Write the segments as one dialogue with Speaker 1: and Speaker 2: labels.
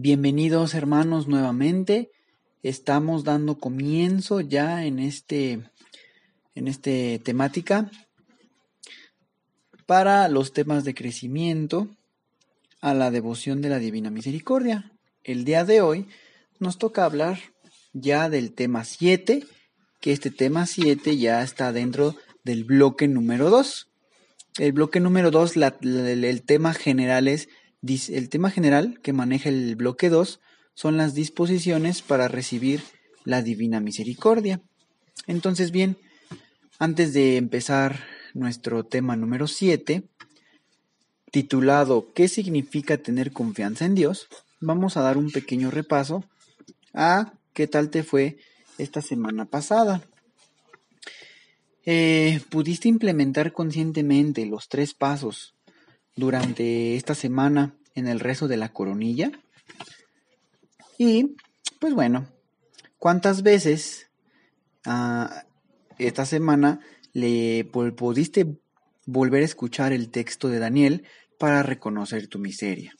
Speaker 1: Bienvenidos hermanos nuevamente. Estamos dando comienzo ya en este en este temática para los temas de crecimiento a la devoción de la Divina Misericordia. El día de hoy nos toca hablar ya del tema 7, que este tema 7 ya está dentro del bloque número 2. El bloque número 2, el tema general es el tema general que maneja el bloque 2 son las disposiciones para recibir la divina misericordia. Entonces, bien, antes de empezar nuestro tema número 7, titulado ¿Qué significa tener confianza en Dios? Vamos a dar un pequeño repaso a qué tal te fue esta semana pasada. Eh, ¿Pudiste implementar conscientemente los tres pasos durante esta semana en el rezo de la coronilla. Y, pues bueno, ¿cuántas veces ah, esta semana le pudiste volver a escuchar el texto de Daniel para reconocer tu miseria?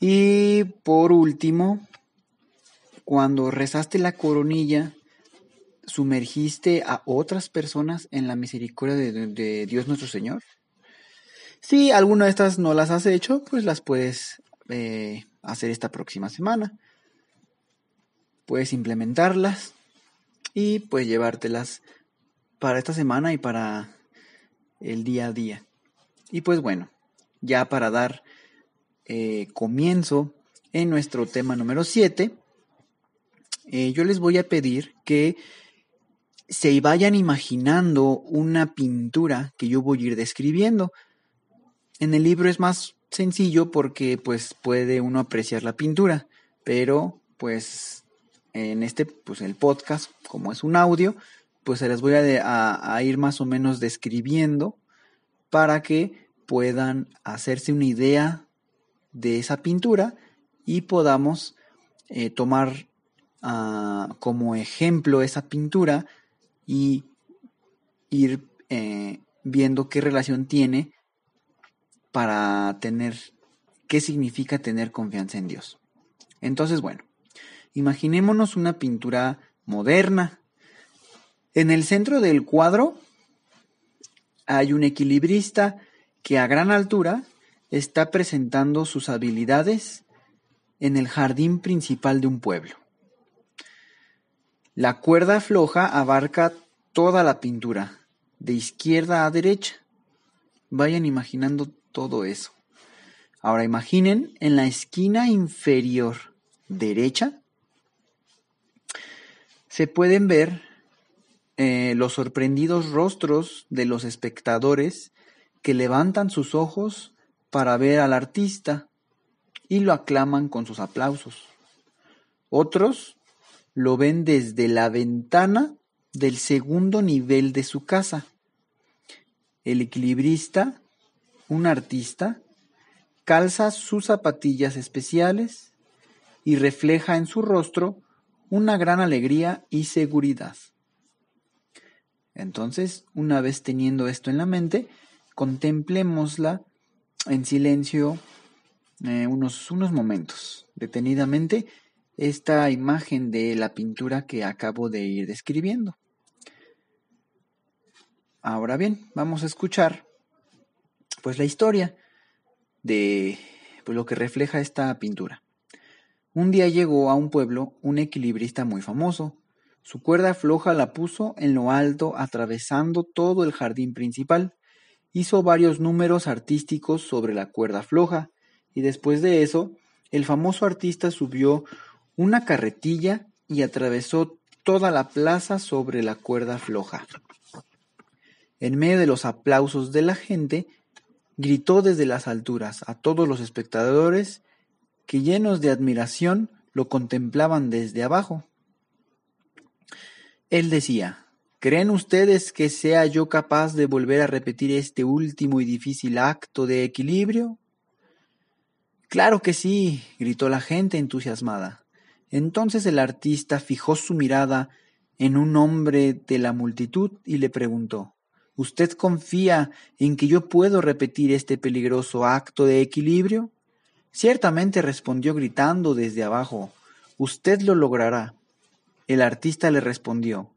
Speaker 1: Y por último, cuando rezaste la coronilla, sumergiste a otras personas en la misericordia de Dios nuestro Señor. Si alguna de estas no las has hecho, pues las puedes eh, hacer esta próxima semana. Puedes implementarlas y pues llevártelas para esta semana y para el día a día. Y pues bueno, ya para dar eh, comienzo en nuestro tema número 7, eh, yo les voy a pedir que se vayan imaginando una pintura que yo voy a ir describiendo. En el libro es más sencillo porque pues puede uno apreciar la pintura, pero pues en este, pues el podcast, como es un audio, pues se les voy a, ir más o menos describiendo para que puedan hacerse una idea de esa pintura y podamos eh, tomar ah, como ejemplo esa pintura y ir eh, viendo qué relación tiene para tener qué significa tener confianza en Dios. Entonces, bueno, imaginémonos una pintura moderna. En el centro del cuadro hay un equilibrista que a gran altura está presentando sus habilidades en el jardín principal de un pueblo. La cuerda floja abarca toda la pintura, de izquierda a derecha. Vayan imaginando todo eso. Ahora imaginen en la esquina inferior derecha se pueden ver eh, los sorprendidos rostros de los espectadores que levantan sus ojos para ver al artista y lo aclaman con sus aplausos. Otros lo ven desde la ventana del segundo nivel de su casa. El equilibrista un artista, calza sus zapatillas especiales y refleja en su rostro una gran alegría y seguridad. Entonces, una vez teniendo esto en la mente, contemplémosla en silencio eh, unos, unos momentos, detenidamente, esta imagen de la pintura que acabo de ir describiendo. Ahora bien, vamos a escuchar pues la historia de pues, lo que refleja esta pintura. Un día llegó a un pueblo un equilibrista muy famoso. Su cuerda floja la puso en lo alto, atravesando todo el jardín principal. Hizo varios números artísticos sobre la cuerda floja, y después de eso, el famoso artista subió una carretilla y atravesó toda la plaza sobre la cuerda floja. En medio de los aplausos de la gente, gritó desde las alturas a todos los espectadores que llenos de admiración lo contemplaban desde abajo. Él decía, ¿creen ustedes que sea yo capaz de volver a repetir este último y difícil acto de equilibrio? Claro que sí, gritó la gente entusiasmada. Entonces el artista fijó su mirada en un hombre de la multitud y le preguntó, ¿Usted confía en que yo puedo repetir este peligroso acto de equilibrio? Ciertamente respondió gritando desde abajo, Usted lo logrará. El artista le respondió,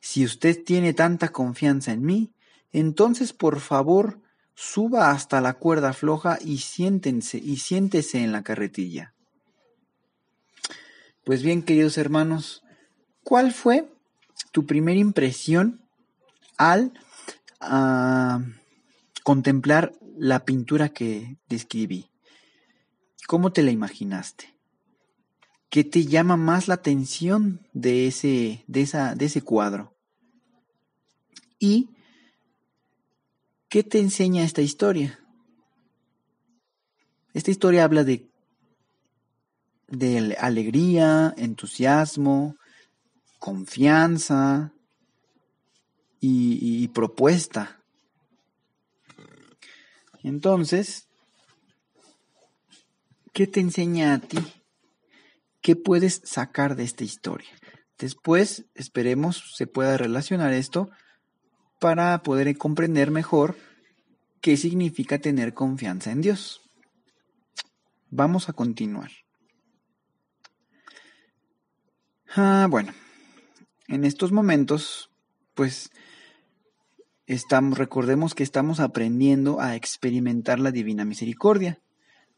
Speaker 1: Si usted tiene tanta confianza en mí, entonces por favor suba hasta la cuerda floja y siéntense y siéntese en la carretilla. Pues bien, queridos hermanos, ¿cuál fue tu primera impresión al ah, contemplar la pintura que describí? ¿Cómo te la imaginaste? ¿Qué te llama más la atención de ese, de esa, de ese cuadro? ¿Y qué te enseña esta historia? Esta historia habla de, de alegría, entusiasmo, confianza y, propuesta. Entonces, ¿qué te enseña a ti? ¿Qué puedes sacar de esta historia? Después, esperemos, se pueda relacionar esto para poder comprender mejor qué significa tener confianza en Dios. Vamos a continuar. Ah, bueno, en estos momentos, pues estamos, recordemos que estamos aprendiendo a experimentar la divina misericordia,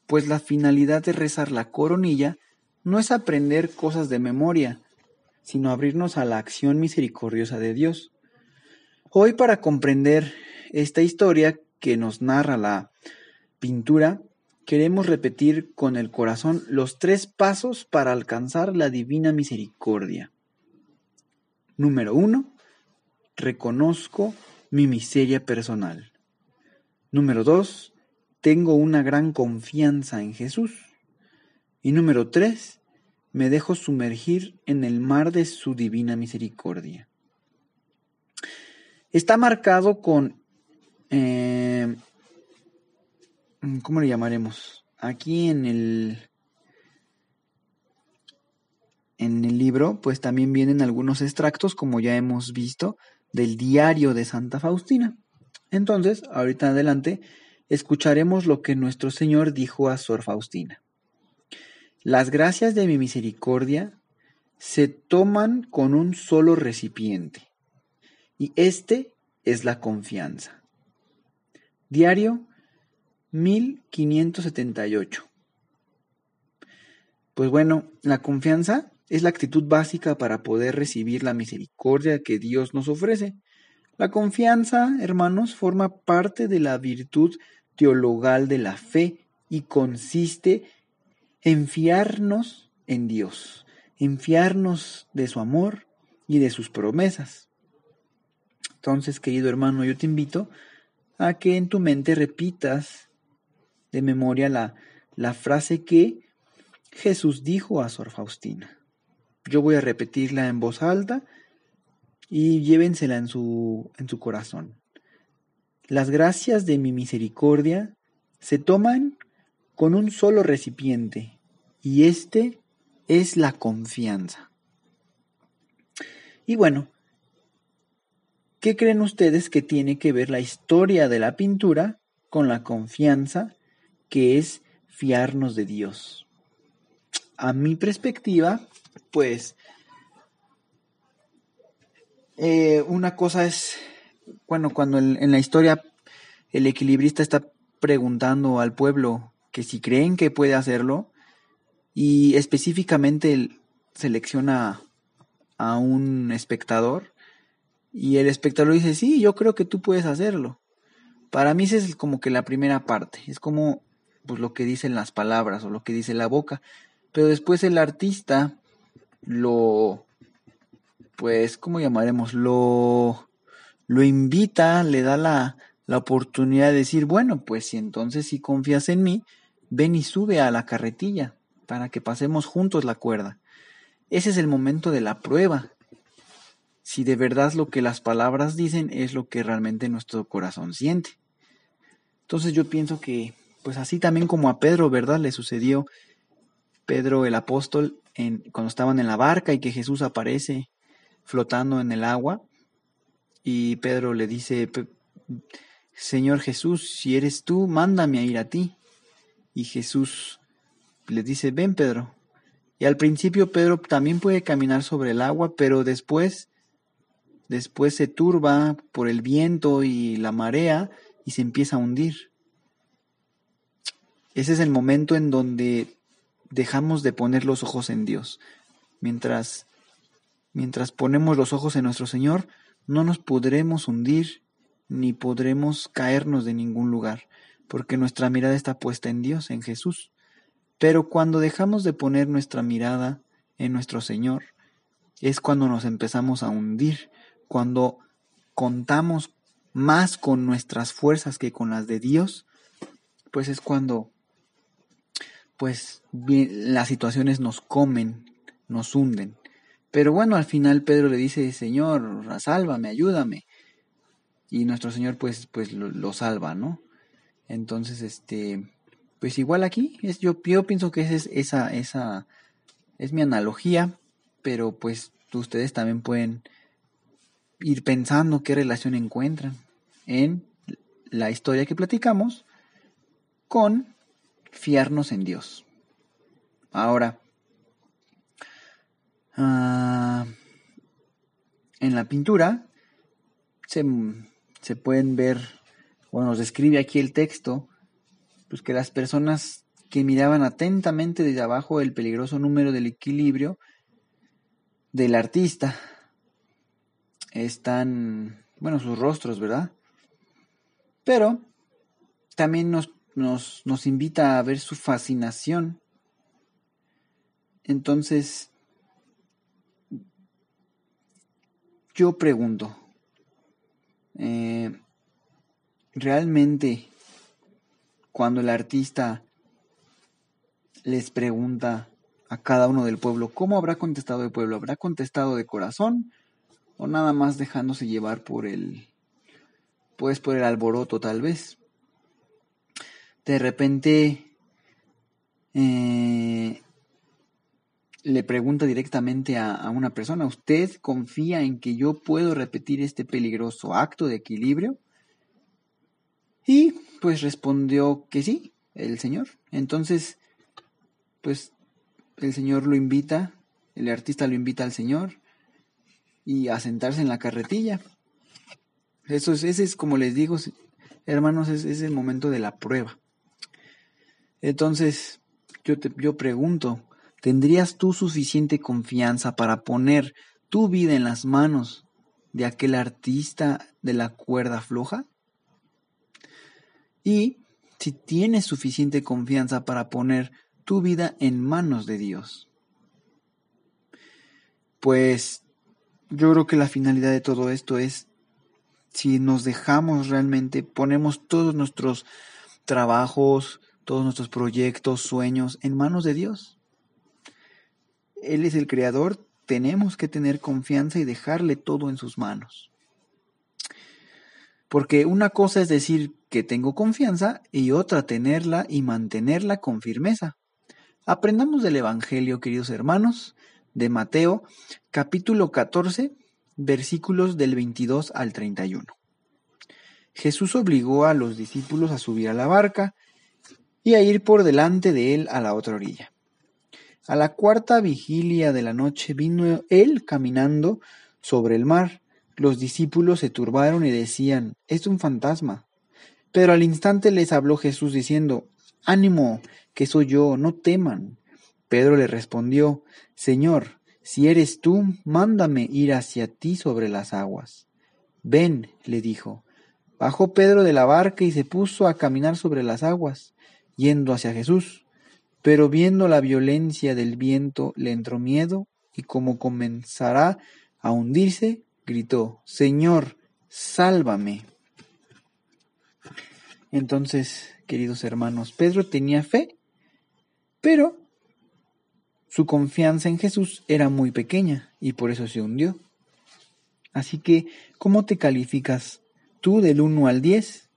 Speaker 1: pues la finalidad de rezar la coronilla no es aprender cosas de memoria, sino abrirnos a la acción misericordiosa de Dios. Hoy para comprender esta historia que nos narra la pintura, queremos repetir con el corazón los tres pasos para alcanzar la divina misericordia. Número uno, reconozco mi miseria personal. Número dos, tengo una gran confianza en Jesús. Y número tres, me dejo sumergir en el mar de su divina misericordia. Está marcado con, eh, ¿cómo le llamaremos? Aquí en el, en el libro, pues también vienen algunos extractos, como ya hemos visto, del diario de Santa Faustina. Entonces, ahorita adelante, escucharemos lo que nuestro Señor dijo a Sor Faustina. Las gracias de mi misericordia se toman con un solo recipiente, y este es la confianza. Diario 1578. Pues bueno, la confianza es la actitud básica para poder recibir la misericordia que Dios nos ofrece. La confianza, hermanos, forma parte de la virtud teologal de la fe y consiste en fiarnos en Dios, en fiarnos de su amor y de sus promesas. Entonces, querido hermano, yo te invito a que en tu mente repitas de memoria la, la frase que Jesús dijo a Sor Faustina. Yo voy a repetirla en voz alta y llévensela en su, en su corazón. Las gracias de mi misericordia se toman con un solo recipiente y este es la confianza. Y bueno, ¿qué creen ustedes que tiene que ver la historia de la pintura con la confianza que es fiarnos de Dios? A mi perspectiva, pues eh, una cosa es, bueno, cuando en la historia el equilibrista está preguntando al pueblo que si creen que puede hacerlo y específicamente selecciona a un espectador y el espectador dice, sí, yo creo que tú puedes hacerlo. Para mí esa es como que la primera parte, es como pues lo que dicen las palabras o lo que dice la boca, pero después el artista lo pues cómo llamaremos lo lo invita, le da la, la oportunidad de decir, bueno, pues si entonces si confías en mí, ven y sube a la carretilla, para que pasemos juntos la cuerda. Ese es el momento de la prueba. Si de verdad lo que las palabras dicen es lo que realmente nuestro corazón siente. Entonces yo pienso que, pues así también como a Pedro, ¿verdad? Le sucedió Pedro el apóstol cuando estaban en la barca y que Jesús aparece flotando en el agua y Pedro le dice, Señor Jesús, si eres tú, mándame a ir a ti. Y Jesús le dice, ven Pedro. Y al principio Pedro también puede caminar sobre el agua, pero después, después se turba por el viento y la marea y se empieza a hundir. Ese es el momento en donde dejamos de poner los ojos en Dios. Mientras, mientras ponemos los ojos en nuestro Señor, no nos podremos hundir ni podremos caernos de ningún lugar, porque nuestra mirada está puesta en Dios, en Jesús. Pero cuando dejamos de poner nuestra mirada en nuestro Señor, es cuando nos empezamos a hundir, cuando contamos más con nuestras fuerzas que con las de Dios, pues es cuando pues las situaciones nos comen, nos hunden. Pero bueno, al final Pedro le dice, Señor, sálvame, ayúdame y nuestro Señor pues, pues lo, salva, ¿no? Entonces, este, pues igual aquí, es, yo, pienso que esa es, esa, esa es mi analogía, pero pues ustedes también pueden ir pensando qué relación encuentran en la historia que platicamos con fiarnos en Dios. Ahora, ah, en la pintura se se pueden ver, bueno, nos describe aquí el texto, pues que las personas que miraban atentamente desde abajo el peligroso número del equilibrio del artista están, bueno, sus rostros, ¿verdad? Pero también nos, nos, nos invita a ver su fascinación. Entonces, yo pregunto, eh, realmente cuando el artista les pregunta a cada uno del pueblo, ¿cómo habrá contestado el pueblo? ¿Habrá contestado de corazón o nada más dejándose llevar por el, pues por el alboroto tal vez? De repente eh, le pregunta directamente a, una persona, ¿usted confía en que yo puedo repetir este peligroso acto de equilibrio? Y pues respondió que sí, el Señor. Entonces, pues el Señor lo invita, el artista lo invita al Señor y a sentarse en la carretilla. Eso es, ese es como les digo, hermanos, es, es el momento de la prueba. Entonces, yo, te, yo pregunto, ¿Tendrías tú suficiente confianza para poner tu vida en las manos de aquel artista de la cuerda floja? Y si tienes suficiente confianza para poner tu vida en manos de Dios. Pues yo creo que la finalidad de todo esto es si nos dejamos realmente, ponemos todos nuestros trabajos, todos nuestros proyectos, sueños en manos de Dios. Él es el creador, tenemos que tener confianza y dejarle todo en sus manos. Porque una cosa es decir que tengo confianza y otra tenerla y mantenerla con firmeza. Aprendamos del Evangelio, queridos hermanos, de Mateo, capítulo 14, versículos del 22 al 31. Jesús obligó a los discípulos a subir a la barca y a ir por delante de él a la otra orilla. A la cuarta vigilia de la noche vino él caminando sobre el mar. Los discípulos se turbaron y decían, es un fantasma. Pero al instante les habló Jesús diciendo, ánimo, que soy yo, no teman. Pedro le respondió, Señor, si eres tú, mándame ir hacia ti sobre las aguas. Ven, le dijo. Bajó Pedro de la barca y se puso a caminar sobre las aguas, yendo hacia Jesús. Pero viendo la violencia del viento le entró miedo y como comenzará a hundirse, gritó, Señor, sálvame. Entonces, queridos hermanos, Pedro tenía fe, pero su confianza en Jesús era muy pequeña y por eso se hundió. Así que, ¿cómo te calificas tú del 1 al 10?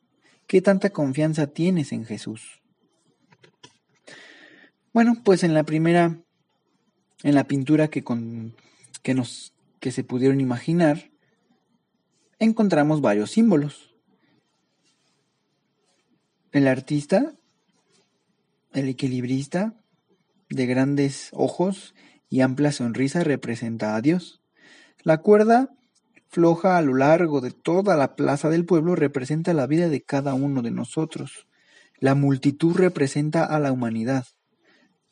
Speaker 1: ¿Qué tanta confianza tienes en Jesús? Bueno, pues en la primera, en la pintura que, con, que, nos, que se pudieron imaginar, encontramos varios símbolos. El artista, el equilibrista, de grandes ojos y amplia sonrisa, representa a Dios. La cuerda floja a lo largo de toda la plaza del pueblo representa la vida de cada uno de nosotros. La multitud representa a la humanidad.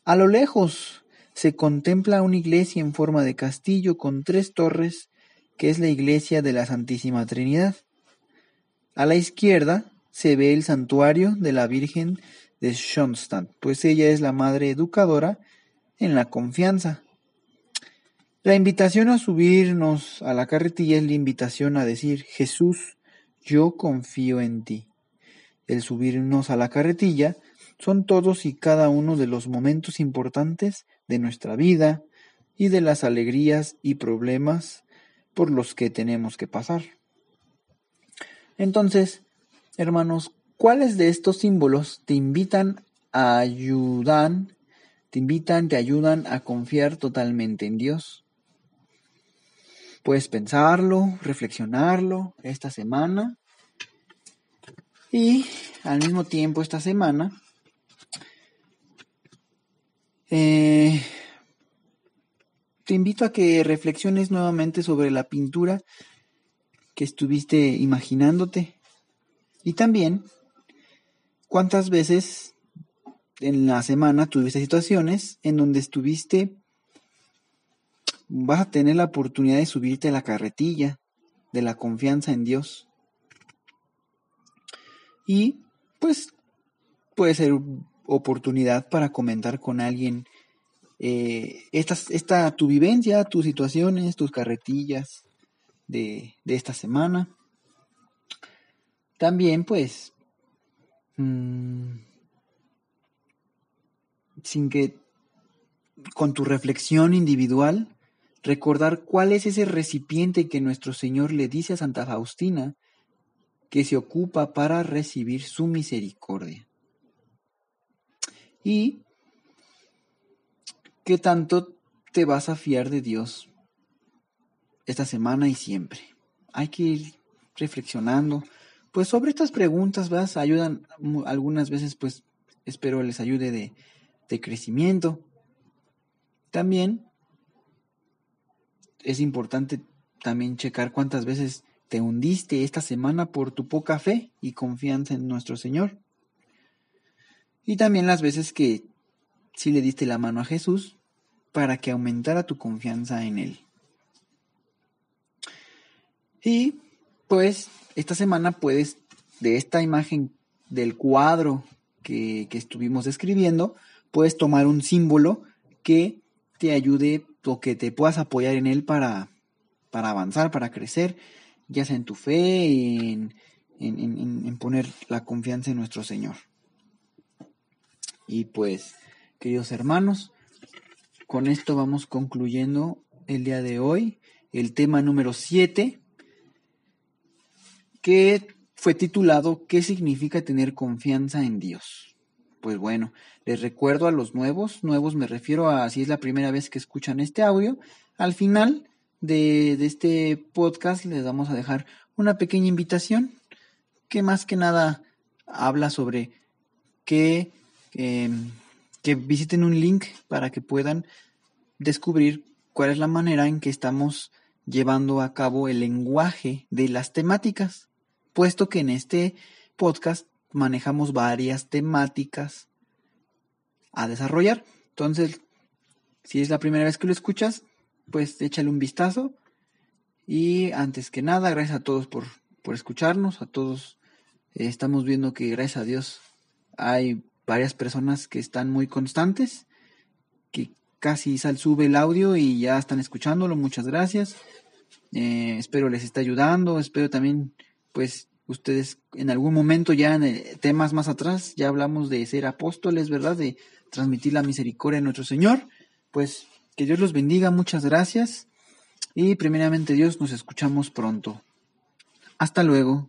Speaker 1: A lo lejos se contempla una iglesia en forma de castillo con tres torres, que es la iglesia de la Santísima Trinidad. A la izquierda se ve el santuario de la Virgen de Schoenstatt, pues ella es la madre educadora en la confianza. La invitación a subirnos a la carretilla es la invitación a decir, Jesús, yo confío en ti. El subirnos a la carretilla son todos y cada uno de los momentos importantes de nuestra vida y de las alegrías y problemas por los que tenemos que pasar. Entonces, hermanos, ¿cuáles de estos símbolos te invitan a ayudar, te invitan, te ayudan a confiar totalmente en Dios? Puedes pensarlo, reflexionarlo esta semana. Y al mismo tiempo esta semana eh, te invito a que reflexiones nuevamente sobre la pintura que estuviste imaginándote. Y también cuántas veces en la semana tuviste situaciones en donde estuviste vas a tener la oportunidad de subirte a la carretilla de la confianza en Dios. Y pues puede ser oportunidad para comentar con alguien eh, esta, tu vivencia, tus situaciones, tus carretillas de, de esta semana. También pues mm, sin que con tu reflexión individual recordar cuál es ese recipiente que nuestro Señor le dice a Santa Faustina que se ocupa para recibir su misericordia. Y qué tanto te vas a fiar de Dios esta semana y siempre. Hay que ir reflexionando, pues sobre estas preguntas, vas ayudan algunas veces, pues espero les ayude de, de crecimiento. También es importante también checar cuántas veces te hundiste esta semana por tu poca fe y confianza en nuestro Señor. Y también las veces que sí le diste la mano a Jesús para que aumentara tu confianza en Él. Y pues esta semana puedes, de esta imagen del cuadro que, que estuvimos escribiendo, puedes tomar un símbolo que te ayude o que te puedas apoyar en él para, para avanzar, para crecer, ya sea en tu fe, en, en, poner la confianza en nuestro Señor. Y pues, queridos hermanos, con esto vamos concluyendo el día de hoy el tema número 7, que fue titulado ¿Qué significa tener confianza en Dios? Pues bueno, les recuerdo a los nuevos, nuevos me refiero a si es la primera vez que escuchan este audio, al final de, este podcast les vamos a dejar una pequeña invitación que más que nada habla sobre que, em, que visiten un link para que puedan descubrir cuál es la manera en que estamos llevando a cabo el lenguaje de las temáticas, puesto que en este podcast manejamos varias temáticas a desarrollar. Entonces, si es la primera vez que lo escuchas, pues échale un vistazo. Y antes que nada, gracias a todos por, por escucharnos, a todos. Eh, estamos viendo que gracias a Dios hay varias personas que están muy constantes, que casi sal sube el audio y ya están escuchándolo. Muchas gracias. Eh, espero les esté ayudando. Espero también, pues, ustedes en algún momento ya en temas más atrás ya hablamos de ser apóstoles, ¿verdad? De transmitir la misericordia de nuestro Señor, Pues que Dios los bendiga, muchas gracias. Y primeramente Dios, nos escuchamos pronto. Hasta luego.